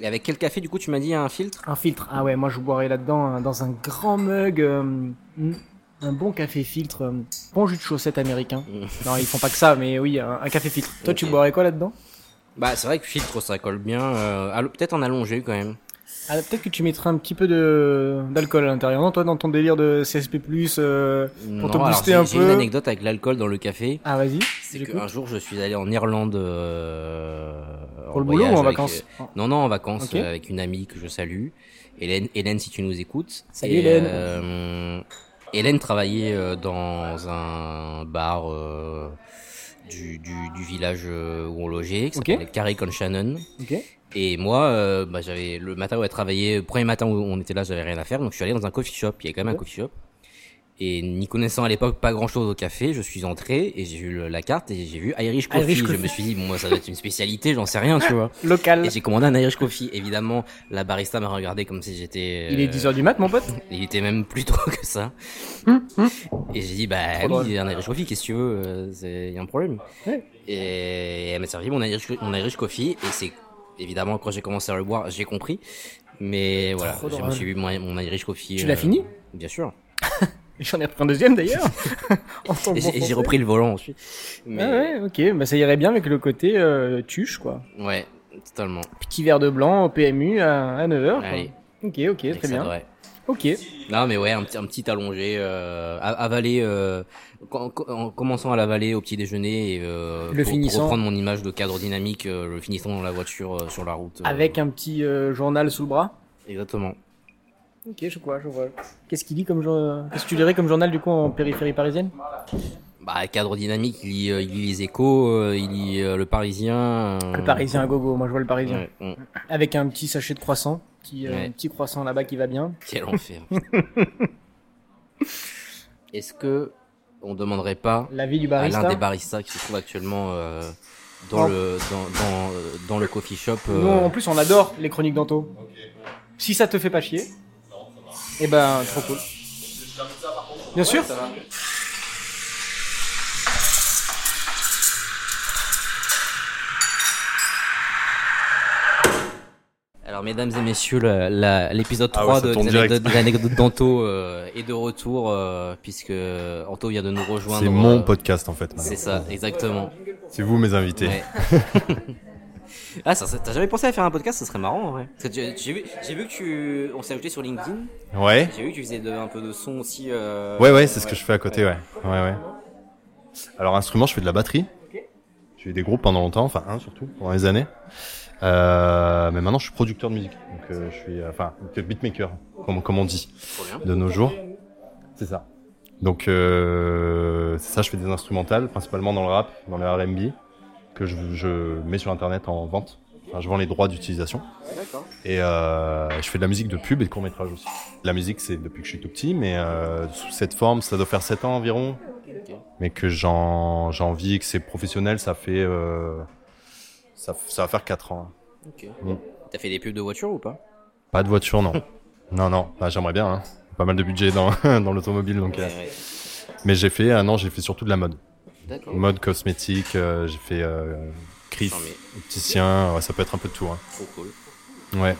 A: Et avec quel café du coup tu m'as dit un filtre?
B: Un filtre. Ah ouais, moi je boirais là-dedans, hein, dans un grand mug. euh, hmm, un bon café filtre. euh, bon jus de chaussette américain.
A: Mm.
B: Non, ils font pas que ça, mais oui, un, un café filtre. Toi, tu boirais quoi là-dedans?
A: Bah c'est vrai que filtre ça colle bien. Euh, allo- Peut-être en allongé quand même.
B: Ah, Peut-être que tu mettrais un petit peu de d'alcool à l'intérieur, non Toi, dans ton délire de CSP+, euh... Pour te booster
A: j'ai-
B: un
A: J'ai
B: peu.
A: une anecdote avec l'alcool dans le café.
B: Ah, vas-y.
A: C'est qu'un jour, je suis allé en Irlande. euh,
B: Pour le boulot ou en
A: avec,
B: vacances
A: euh, Non, non, en vacances euh, avec une amie que je salue. Hélène, Hélène, si tu nous écoutes.
B: Salut,
A: Et,
B: Hélène.
A: euh, Hélène travaillait dans un bar du, du, du village où on logeait, qui s'appelait Carré con Shannon.
B: Ok.
A: Et moi, euh, bah, j'avais le matin où elle travaillait, le premier matin où on était là, j'avais rien à faire, donc je suis allé dans un coffee shop. Il y a quand même un coffee shop. Et n'y connaissant à l'époque pas grand chose au café, je suis entré et j'ai vu la carte et j'ai vu Irish Coffee.
B: Irish
A: Je me suis dit, bon, moi, ça doit être une spécialité, j'en sais rien, tu vois.
B: Local.
A: Et j'ai commandé un Irish Coffee. Évidemment, la barista m'a regardé comme si j'étais.
B: Il est
A: euh,
B: 10h du mat, mon pote
A: Il était même plus tôt que ça. et j'ai dit, bah oui, un Irish Coffee, qu'est-ce que tu veux euh, Il y a un problème.
B: Ouais.
A: Et elle m'a servi mon Irish, mon Irish Coffee et c'est évidemment quand j'ai commencé à le boire, j'ai compris. Mais voilà, je suis bu mon, mon Irish Coffee.
B: Tu
A: euh,
B: l'as fini
A: Bien sûr.
B: J'en ai repris un deuxième d'ailleurs.
A: Et J'ai j'ai repris le volant ensuite. Mais,
B: Ah ouais, ok. Bah, ça irait bien avec le côté euh, tuche, quoi.
A: ouais, totalement.
B: Petit verre de blanc au PMU à, à 9h.
A: Allez.
B: Ok, ok, très
A: ça
B: bien. Ok.
A: Non, mais ouais, un petit, un petit allongé, euh, a- avaler, euh, en, en commençant à l'avaler au petit déjeuner et euh,
B: Le
A: pour,
B: finissant.
A: pour reprendre mon image de cadre dynamique, euh, le finissant dans la voiture euh, sur la route. euh,
B: Avec un petit euh, journal sous le bras.
A: Exactement.
B: Ok, je vois, je vois. Qu'est-ce qu'il lit comme jour- Qu'est-ce que tu dirais comme journal du coup en périphérie parisienne?
A: Bah, cadre dynamique, il lit, euh, il lit les échos, euh, il lit euh, le Parisien. euh,
B: Le Parisien à gogo, moi je vois le Parisien.
A: Ouais, ouais.
B: Avec un petit sachet de croissant, petit, euh,
A: Ouais.
B: un petit croissant là-bas qui va bien.
A: Quel enfer. Est-ce que on demanderait pas
B: La vie du
A: à
B: barista.
A: l'un des baristas qui se trouve actuellement euh, dans
B: Oh.
A: le dans, dans, euh, dans le coffee shop euh,
B: Nous en plus on adore les chroniques d'Anto. Si ça te fait pas chier, eh ben trop cool. Bien sûr.
A: Alors, mesdames et messieurs, l'épisode
D: Ah
A: 3
D: ouais, ça
A: de, des
D: direct.
A: anecdotes, des anecdotes d'Anto euh, est de retour, euh, puisque Anto vient de nous rejoindre.
D: C'est mon
A: euh,
D: podcast en fait.
A: C'est ça, exactement.
D: C'est vous mes invités.
A: Ouais. ah, ça, ça- t'as jamais pensé à faire un podcast? Ça serait marrant en vrai. J'ai vu, vu que tu, on s'est ajouté sur LinkedIn.
D: Ouais.
A: J'ai vu que tu faisais de- un peu de son aussi.
D: Ouais, ouais, c'est ce que je fais à côté, ouais. Ouais, ouais. Alors, instrument, je fais de la batterie. J'ai eu des groupes pendant longtemps, enfin un surtout, pendant des années. Euh, mais maintenant, je suis producteur de musique. Donc, euh, je suis, euh, enfin, beatmaker, comme, comme on dit, de nos jours. C'est ça. Donc, euh, c'est ça, je fais des instrumentales, principalement dans le rap, dans le R&B, que je, je mets sur Internet en vente. Enfin, je vends les droits d'utilisation.
A: D'accord.
D: Et euh, je fais de la musique de pub et de court métrage aussi. La musique, c'est depuis que je suis tout petit, mais euh, sous cette forme, ça doit faire 7 ans environ.
A: Ok.
D: Mais que j'en j'en vis, que c'est professionnel, ça fait euh, ça, ça va faire 4 ans.
A: Ok.
D: Mm.
A: T'as fait des pubs de voiture ou pas?
D: Pas de voiture, non. non, non. Bah, J'aimerais bien. Hein. Pas mal de budget dans dans l'automobile, donc. euh.
A: Ouais.
D: Mais j'ai fait, euh, non, j'ai fait surtout de la mode,
A: D'accord.
D: mode cosmétique. euh, j'ai fait euh, Chris,
A: Charmé.
D: opticien. ouais, ça peut être un peu de tout. Hein.
A: Trop cool.
D: Ouais.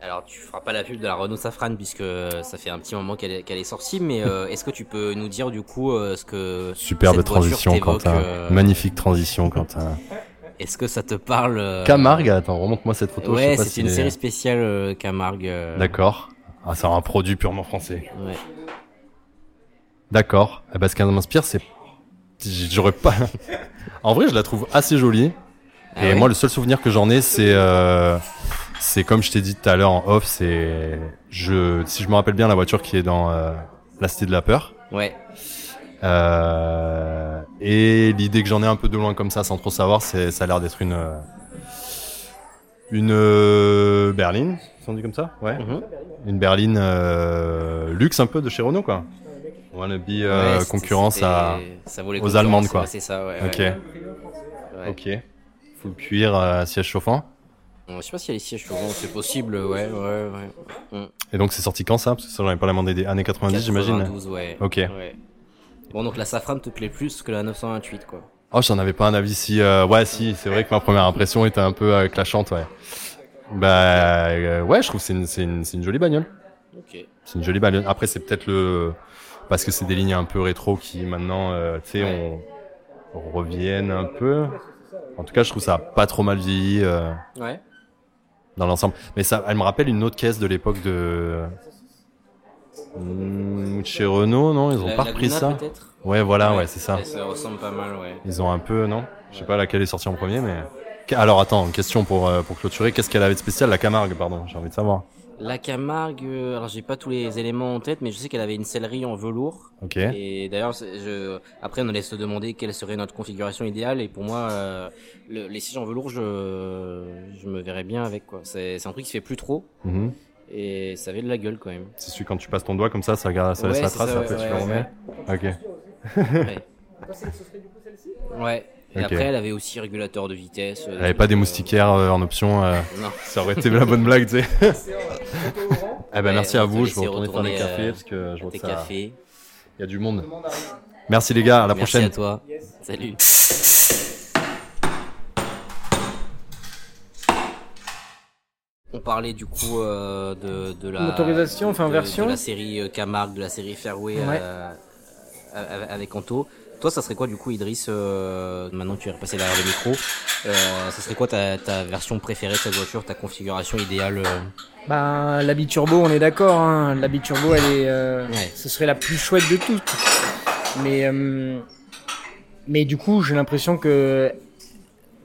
A: Alors, tu feras pas la pub de la Renault Safran puisque ça fait un petit moment qu'elle est, est sortie, mais euh, est-ce que tu peux nous dire du coup euh, ce que
D: Superbe
A: cette
D: transition, Quentin.
A: euh,
D: Magnifique transition, Quentin.
A: Est-ce que ça te parle euh,
D: Camargue, attends, remonte-moi cette photo.
A: Ouais, c'est
D: si
A: une série spéciale euh, Camargue. euh,
D: D'accord. Ah, c'est un produit purement français.
A: Ouais.
D: D'accord. Eh ben, ce qui m'inspire, c'est. J'aurais pas. en vrai, je la trouve assez jolie.
A: Ah
D: et
A: ouais
D: moi, le seul souvenir que j'en ai, c'est. Euh... C'est comme je t'ai dit tout à l'heure en off, c'est. Je... Si je me rappelle bien, la voiture qui est dans euh, La Cité de la Peur.
A: Ouais.
D: Euh... Et l'idée que j'en ai un peu de loin comme ça, sans trop savoir, c'est ça a l'air d'être une. euh, Une euh, berline, dit comme ça Ouais.
A: Mhm.
D: Une berline euh, luxe un peu de chez Renault, quoi. Wannabe euh,
A: Ouais,
D: concurrence à.
A: c'était- ça vaut les
D: aux Allemandes, quoi.
A: C'est ça, ouais.
D: Ok,
A: ouais.
D: Ok. Full cuir, euh, siège chauffant.
A: Je sais pas s'il y a les sièges chauffants, c'est possible, ouais, ouais, ouais.
D: Et donc c'est sorti quand ça? Parce que ça j'en ai pas demandé des années 90 j'imagine.
A: 92, ouais.
D: Ok.
A: Ouais. Bon, donc la Safran te plaît plus que la 928, quoi.
D: Oh j'en avais pas un avis si... euh, Ouais si, c'est vrai que ma première impression était un peu euh, clashante, ouais. Bah euh, ouais, je trouve que c'est une, c'est une, c'est une jolie bagnole.
A: Ok.
D: C'est une jolie bagnole. Après c'est peut-être le... Parce que c'est des lignes un peu rétro qui maintenant, euh, tu sais, on... on reviennent un peu. En tout cas, je trouve ça pas trop mal vieilli. euh.
A: Ouais.
D: dans l'ensemble. Mais ça, elle me rappelle une autre caisse de l'époque de. Hmm, chez Renault, non Ils ont
A: La-
D: pas repris ça Ouais, voilà, ouais, c'est ça.
A: Ça ressemble pas mal, ouais.
D: Ils ont un peu, non Je sais pas laquelle est sortie en premier, mais. Alors attends, une question pour, euh, pour clôturer. Qu'est-ce qu'elle avait de spécial La Camargue, pardon, j'ai envie de savoir.
A: La Camargue, euh, alors j'ai pas tous les éléments en tête, mais je sais qu'elle avait une sellerie en velours.
D: Ok.
A: Et d'ailleurs, je... après, on allait se demander quelle serait notre configuration idéale. Et pour moi, euh, le- les sièges en velours, je, je me verrais bien avec quoi. C'est c'est un truc qui se fait plus trop.
D: Mhm.
A: Et ça avait de la gueule quand même.
D: C'est celui quand tu passes ton doigt comme ça, ça, garde, ça laisse
A: Ouais,
D: la
A: c'est
D: trace,
A: ça,
D: après
A: ouais,
D: tu le
A: ouais,
D: remets. Ok.
A: Ouais. Et après, elle avait aussi régulateur de vitesse.
D: Elle avait pas des moustiquaires euh, en option. euh,
A: Non.
D: ça aurait été la bonne blague, tu sais. Eh ben
A: Ouais,
D: merci à vous. Je vais retourner faire des cafés
A: euh,
D: parce que je vois que ça. Il y a du monde. Merci les gars. À la
A: Merci
D: prochaine.
A: à toi. Salut. On parlait du coup euh, de, de la
B: Motorisation, enfin, version.
A: de la série euh, Camargue, de la série Fairway
B: Ouais.
A: euh, avec Anto. Toi, ça serait quoi du coup, Idriss euh, Maintenant, que tu es repassé derrière le micro. Euh, ça serait quoi ta, ta version préférée de cette voiture, ta configuration idéale euh?
B: Ben, la biturbo, on est d'accord. Hein. La biturbo, elle est,
A: Ouais.
B: ce serait la plus chouette de toutes. Mais, mais du coup, j'ai l'impression que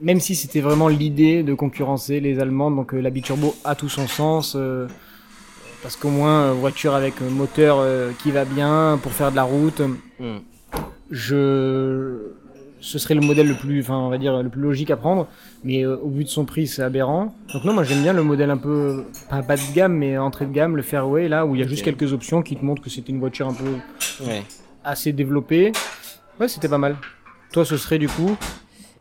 B: même si c'était vraiment l'idée de concurrencer les Allemandes, donc euh, la biturbo a tout son sens. euh, parce qu'au moins, euh, voiture avec moteur qui va bien pour faire de la route.
A: Hmm.
B: je ce serait le modèle le plus enfin on va dire le plus logique à prendre mais euh, au vu de son prix c'est aberrant donc non moi j'aime bien le modèle un peu pas bas de gamme mais entrée de gamme le Fairway là où il y a juste quelques options qui te montrent que c'était une voiture un peu
A: Ouais.
B: assez développée ouais c'était pas mal toi ce serait du coup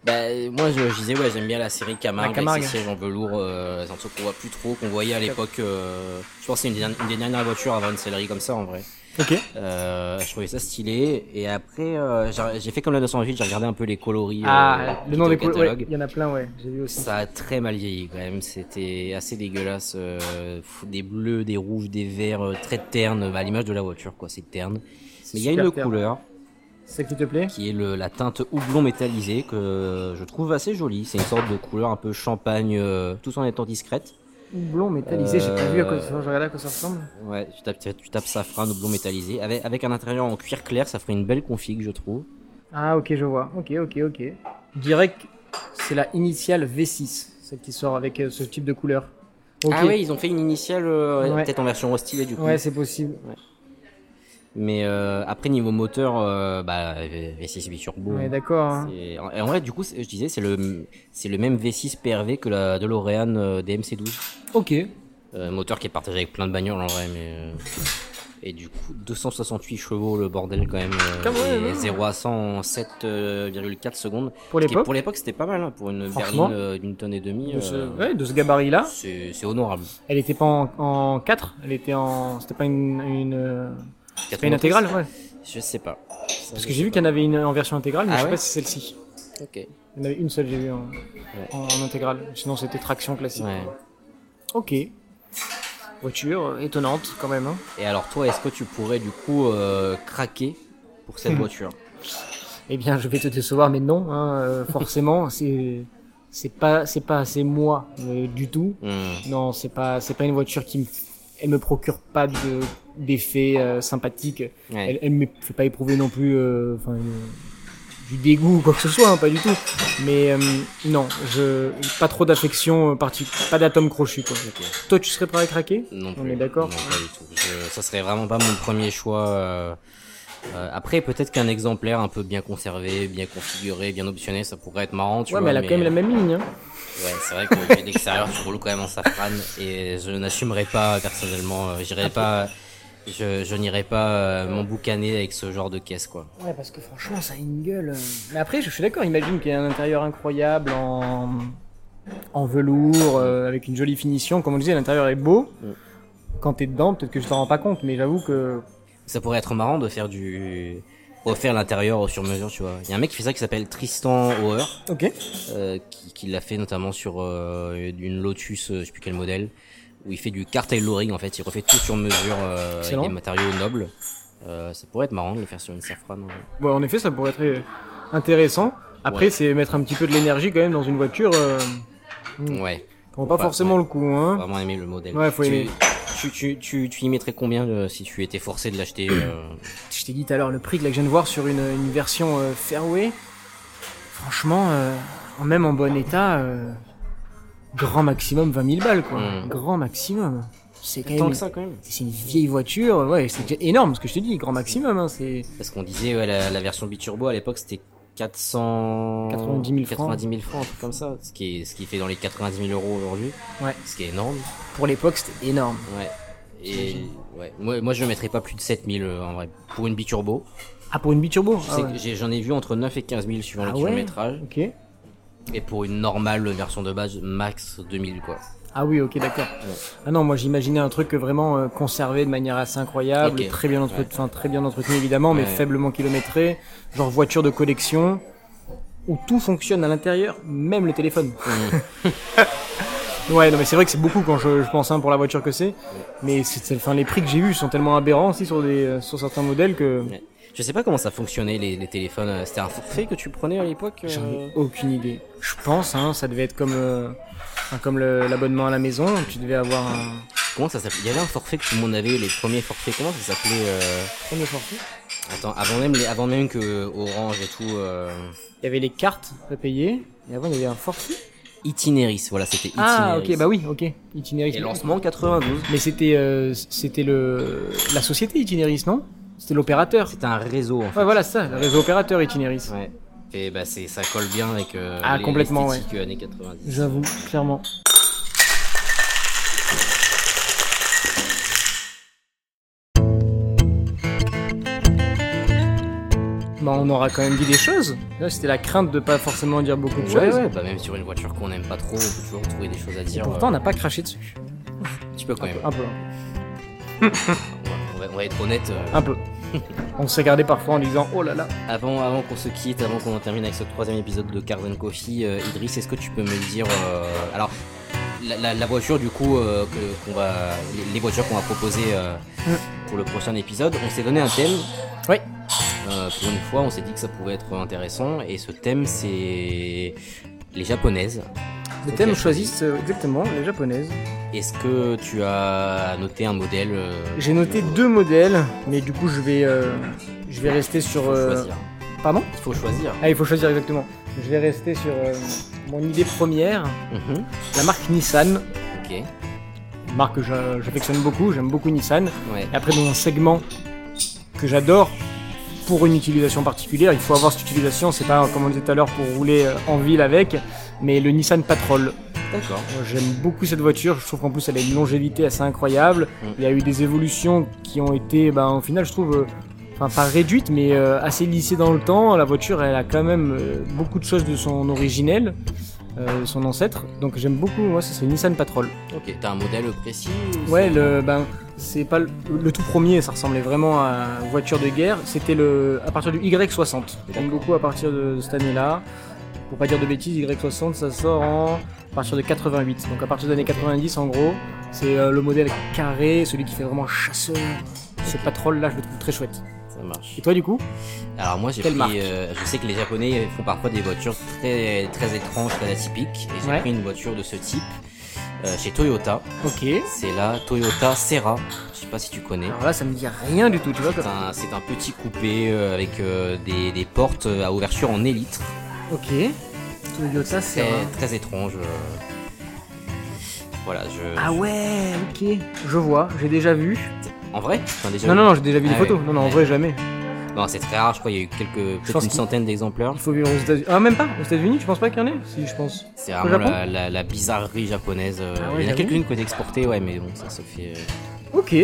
A: Bah, moi, je, je disais, ouais, j'aime bien la série Camargue,
B: La Camargue.
A: avec ses sièges en velours, euh, un truc qu'on voit plus trop, qu'on voyait à l'époque. Euh, je pense que c'est une, des dernières- une des dernières voitures à avoir une sellerie comme ça, en vrai.
B: ok
A: Euh, je trouvais ça stylé. Et après, euh, j'ai fait comme la 208, j'ai regardé un peu les coloris. euh,
B: ah
A: qui
B: le nom des ouais,
A: catalogue.
B: il y en a plein ouais j'ai vu aussi
A: Ça a très mal vieilli quand même. C'était assez dégueulasse. euh, des bleus, des rouges, des verts, euh, très ternes, bah, à l'image de la voiture, quoi. C'est terne. Mais il y a une couleur
B: c'est qui te plaît
A: qui est le, la teinte houblon métallisé que je trouve assez jolie. C'est une sorte de couleur un peu champagne, euh, tout en étant discrète.
B: blond métallisé j'ai pas vu à quoi
A: Euh,
B: je regardais à quoi ça ressemble
A: Ouais, tu tapes, tu tapes safran houblon métallisé. Avec, avec un intérieur en cuir clair, ça ferait une belle config, je trouve.
B: ah ok je vois ok ok ok que c'est la initiale V6 celle qui sort avec euh, ce type de couleur ok
A: Ah ouais, ils ont fait une initiale, euh,
B: Ouais.
A: peut-être en version restylée du coup.
B: ouais c'est possible
A: Mais euh, après, niveau moteur, euh, bah, V6 biturbo.
B: Ouais, d'accord. hein.
A: C'est- En, vrai, du coup, je disais, c'est le, c'est le même V6 PRV que la DeLorean euh, DMC12.
B: Ok.
A: Euh, moteur qui est partagé avec plein de bagnoles en vrai, mais. euh, Et du coup, 268 chevaux, le bordel quand même. euh, et
B: hein.
A: 0 à 100 en 7,4 secondes.
B: Pour l'époque,
A: Pour l'époque, c'était pas mal, hein, pour une berline euh, d'une tonne et demie.
B: de ce,
A: euh,
B: ouais, de ce gabarit-là,
A: c'est c'est honorable.
B: elle était pas en, en 4, elle était en. C'était pas une, une,
A: Quatre
B: pas une intégrale, ouais.
A: Je sais pas. Ça,
B: Parce que j'ai vu qu'il y en avait une en version intégrale, mais
A: Ah
B: je sais
A: ouais
B: pas si c'est celle-ci.
A: Ok.
B: Il y en avait une seule, j'ai vu en, en, en intégrale. Sinon, c'était traction classique.
A: Ouais.
B: Ok. Voiture euh, étonnante quand même. Hein.
A: Et alors, toi, est-ce que tu pourrais du coup euh, craquer pour cette
B: Hmm.
A: voiture?
B: Eh bien, je vais te décevoir, mais non, hein, euh, forcément, c'est c'est pas c'est pas assez moi euh, du tout.
A: Hmm.
B: Non, c'est pas c'est pas une voiture qui me elle me procure pas de d'effets euh, sympathiques.
A: Ouais.
B: Elle, elle me fait pas éprouver non plus euh, enfin euh, du dégoût ou quoi que ce soit, hein, pas du tout. Mais euh, non, je pas trop d'affection euh, parti pas d'atome crochu quoi.
A: Ok.
B: Toi, tu serais prêt à craquer?
A: Non
B: On
A: plus.
B: est d'accord?
A: Non, pas du tout. Je, ça serait vraiment pas mon premier choix. Euh, euh, après, peut-être qu'un exemplaire un peu bien conservé, bien configuré, bien optionné, ça pourrait être marrant, tu
B: Ouais,
A: vois.
B: mais elle a quand même la même ligne. Hein.
A: Ouais, c'est vrai que l'extérieur, tu roules quand même en safran et je n'assumerai pas personnellement. euh, J'irai pas, je, je n'irai pas euh, m'emboucaner avec ce genre de caisse, quoi.
B: Ouais, parce que franchement, ça a une gueule. euh. Mais après, je suis d'accord, imagine qu'il y a un intérieur incroyable en, en velours, euh, avec une jolie finition. Comme on disait, l'intérieur est beau.
A: Mm.
B: Quand t'es dedans, peut-être que je t'en rends pas compte, mais j'avoue que.
A: Ça pourrait être marrant de faire du refaire l'intérieur au sur mesure, tu vois. Il y a un mec qui fait ça qui s'appelle Tristan Auer,
B: Ok.
A: euh, qui, qui l'a fait notamment sur euh, une Lotus, euh, je sais plus quel modèle, où il fait du car tailoring en fait, il refait tout sur mesure euh, avec
B: Excellent.
A: des matériaux nobles. Euh, ça pourrait être marrant de le faire sur une Safran.
B: Bon, en effet, ça pourrait être euh, intéressant. Après,
A: Ouais.
B: c'est mettre un petit peu de l'énergie quand même dans une voiture. euh, Mm.
A: Ouais.
B: Vaut pas
A: Ouais,
B: forcément
A: ouais.
B: le coup, hein.
A: Vraiment aimer le modèle.
B: Ouais, faut
A: tu,
B: aimer.
A: Tu, tu, tu, tu y mettrais combien euh, si tu étais forcé de l'acheter euh,
B: Je t'ai dit tout à l'heure le prix que là, que je viens de voir sur une, une version euh, Fairway. Franchement, euh, même en bon état, euh, grand maximum 20 000 balles, quoi.
A: Mm.
B: Grand maximum. C'est quand
A: Tant
B: même.
A: que ça quand même.
B: C'est une vieille voiture, ouais, c'est énorme ce que je te dis, grand maximum, hein, c'est.
A: Parce qu'on disait ouais, la, la version biturbo à l'époque c'était 400...
B: 90 000 francs.
A: 90 000 francs, un truc comme ça. Ce qui, est, ce qui fait dans les 90 000 euros aujourd'hui.
B: Ouais.
A: Ce qui est énorme.
B: Pour l'époque, c'était énorme.
A: Ouais. Et ouais, moi, moi je ne mettrais pas plus de 7000 euh, en vrai. Pour une biturbo.
B: Ah, pour une biturbo ah, ouais.
A: J'en ai vu entre 9 et 15 000 suivant
B: Ah
A: le
B: ouais
A: kilométrage.
B: Ok.
A: Et pour une normale version de base, max 2000 quoi.
B: Ah oui, ok, d'accord. Ah non, moi j'imaginais un truc vraiment euh, conservé de manière assez incroyable, très bien entretenu,
A: Ouais.
B: très bien entretenu évidemment, mais faiblement kilométré, genre voiture de collection, où tout fonctionne à l'intérieur, même le téléphone. ouais, non mais c'est vrai que c'est beaucoup quand je, je pense hein, pour la voiture que c'est, mais c'est, enfin, les prix que j'ai vus sont tellement aberrants aussi sur, des, euh, sur certains modèles que
A: Ouais. Je sais pas comment ça fonctionnait les, les téléphones. euh, C'était un forfait que tu prenais à l'époque euh,
B: j'en ai aucune idée. Je pense, hein, ça devait être comme, euh, enfin, comme le- l'abonnement à la maison, tu devais avoir un
A: Comment ça s'appelait Il y avait un forfait que tout le monde avait, les premiers forfaits. Comment ça s'appelait euh,
B: premier forfait?
A: Attends, avant même, les, avant même que Orange et tout. Euh...
B: Il y avait les cartes à payer, et avant il y avait un forfait?
A: Itinéris, voilà, c'était Itinéris.
B: Ah ok bah oui ok Itinéris.
A: Et lancement 92.
B: Mais c'était euh, c'était le la société Itinéris non? C'était l'opérateur.
A: C'était un réseau en fait.
B: Ouais voilà c'est ça le réseau opérateur Itinéris.
A: Ouais. Et bah c'est ça colle bien avec euh,
B: Ah,
A: les-
B: complètement,
A: l'esthétique, euh, années 90.
B: J'avoue clairement. Bah on aura quand même dit des choses. Là c'était la crainte de pas forcément dire beaucoup de
A: Ouais,
B: choses.
A: ouais, bah même sur une voiture qu'on aime pas trop, on peut toujours trouver des choses à
B: Et
A: dire.
B: pourtant on
A: euh,
B: n'a pas craché dessus.
A: Tu peux quand même.
B: Un peu.
A: On va, on va- on va être honnête. euh,
B: Un peu. On s'est gardé parfois en disant oh là là.
A: Avant, avant qu'on se quitte, avant qu'on en termine avec ce troisième épisode de Cars and Coffee, euh, Idriss, est-ce que tu peux me dire, euh, alors, la, la- la voiture du coup, euh, qu'on va, les, les voitures qu'on va proposer euh,
B: Mm.
A: pour le prochain épisode, on s'est donné un thème.
B: Oui.
A: Pour une fois, on s'est dit que ça pouvait être intéressant, et ce thème c'est les japonaises.
B: Le
A: Ok,
B: thème
A: choisi.
B: choisissent euh, exactement les japonaises.
A: Est-ce que tu as noté un modèle euh,
B: J'ai noté deux modèles, mais du coup je vais euh, je vais rester sur.
A: faut
B: euh,
A: choisir.
B: Pardon
A: Il faut choisir.
B: Ah il faut choisir exactement. Je vais rester sur euh, mon idée première,
A: Mhm.
B: la marque Nissan,
A: Ok.
B: une marque que j'a- j'affectionne beaucoup, j'aime beaucoup Nissan.
A: Ouais.
B: Et après dans un segment que j'adore pour une utilisation particulière, il faut avoir cette utilisation, c'est pas comme on disait tout à l'heure pour rouler en ville avec, mais le Nissan Patrol.
A: D'accord.
B: J'aime beaucoup cette voiture, je trouve qu'en plus elle a une longévité assez incroyable.
A: Mm.
B: Il y a eu des évolutions qui ont été, ben, au final, je trouve, euh, enfin pas réduites, mais euh, assez lissées dans le temps. La voiture, elle a quand même euh, beaucoup de choses de son originel, de son ancêtre. Donc j'aime beaucoup, moi, ça c'est Nissan Patrol.
A: Ok. T'as un modèle précis ou
B: Ouais,
A: c'est-
B: le, ben, c'est pas le, le tout premier, ça ressemblait vraiment à une voiture de guerre. C'était le, à partir du Y60. J'aime beaucoup à partir de cette année-là. Pour pas dire de bêtises, Y60, ça sort en à partir de 88. Donc à partir des années 90, en gros, c'est euh, le modèle carré, celui qui fait vraiment chasseur. Ce patrol-là, je le trouve très chouette.
A: Ça marche.
B: Et toi, du coup?
A: Alors moi j'ai pris, euh, je sais que les Japonais font parfois des voitures très très étranges, très atypiques, et j'ai
B: Ouais.
A: pris une voiture de ce type euh, chez Toyota.
B: Ok.
A: C'est la Toyota Serra. Je sais pas si tu connais.
B: Alors là, ça me dit rien du tout, tu vois.
A: C'est un, c'est un petit coupé euh, avec euh, des, des portes à ouverture en élytre.
B: Ok. Toyota, c'est.
A: Très, très étrange. euh. Voilà, je.
B: Ah ouais, ok. Je vois, j'ai déjà vu.
A: En vrai? Déjà
B: Non,
A: vu
B: non, non, j'ai déjà vu des
A: Ah
B: photos.
A: ouais.
B: Non, non, en
A: Ouais.
B: vrai, jamais.
A: Non, c'est très rare. Je crois qu'il y a eu quelques, peut-être
B: pense
A: une centaine d'exemplaires.
B: Il faut vivre aux États-Unis. Ah, même pas Aux États-Unis, tu penses pas qu'il y en ait Si, je pense.
A: C'est vraiment la, la, la bizarrerie japonaise. euh.
B: Ah ouais,
A: Il y en a quelques-unes qui ont été exportées, ouais, mais bon, ça se fait.
B: Ok.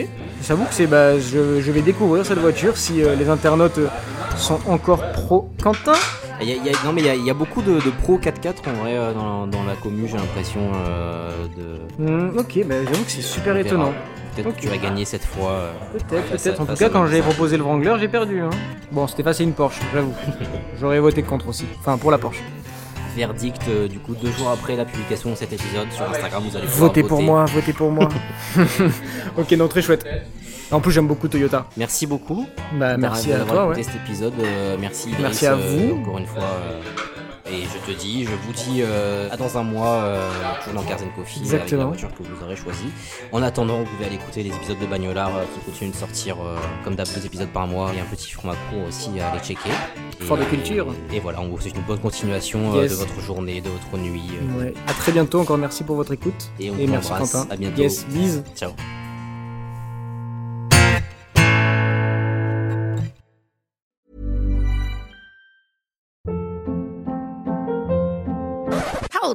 B: J'avoue que c'est. Bah, je, je vais découvrir cette voiture si euh, les internautes euh, sont encore pro. Quentin
A: Il y a- il y a- non mais il y a, il y a beaucoup de, de pro 4x4 en vrai euh, dans, dans la commu j'ai l'impression euh, de...
B: Hmm, Ok, bah, j'avoue que c'est super étonnant.
A: Peut-être que tu vas gagner cette fois. euh.
B: Peut-être, peut-être. En tout cas, quand j'ai proposé le Wrangler, j'ai perdu. Hein. Bon, c'était face à une Porsche, j'avoue. J'aurais voté contre aussi. Enfin, pour la Porsche.
A: Verdict euh, du coup deux jours après la publication de cet épisode sur Instagram vous allez
B: Votez pour
A: voter.
B: moi, votez pour moi. ok, non, très chouette. En plus, j'aime beaucoup Toyota.
A: Merci beaucoup
B: Bah, merci à
A: d'avoir
B: toi,
A: écouté
B: ouais.
A: cet épisode. euh, merci Idriss,
B: Merci à
A: euh,
B: vous.
A: encore une fois. euh, Et je te dis, je vous dis euh, à dans un mois, euh, toujours dans Cars Coffee, avec la
B: Exactement.
A: voiture que vous aurez choisie. En attendant, vous pouvez aller écouter les épisodes de Bagnolard euh, qui continuent de sortir euh, comme d'hab deux épisodes par mois et un petit format court aussi à aller checker. Et,
B: Fort de culture.
A: Et voilà, on vous souhaite une bonne continuation euh,
B: Yes.
A: de votre journée, de votre nuit. euh,
B: Ouais. À très bientôt. Encore merci pour votre écoute.
A: Et on
B: merci
A: t'embrasse.
B: Quentin.
A: À bientôt.
B: Yes, bise.
A: Ciao.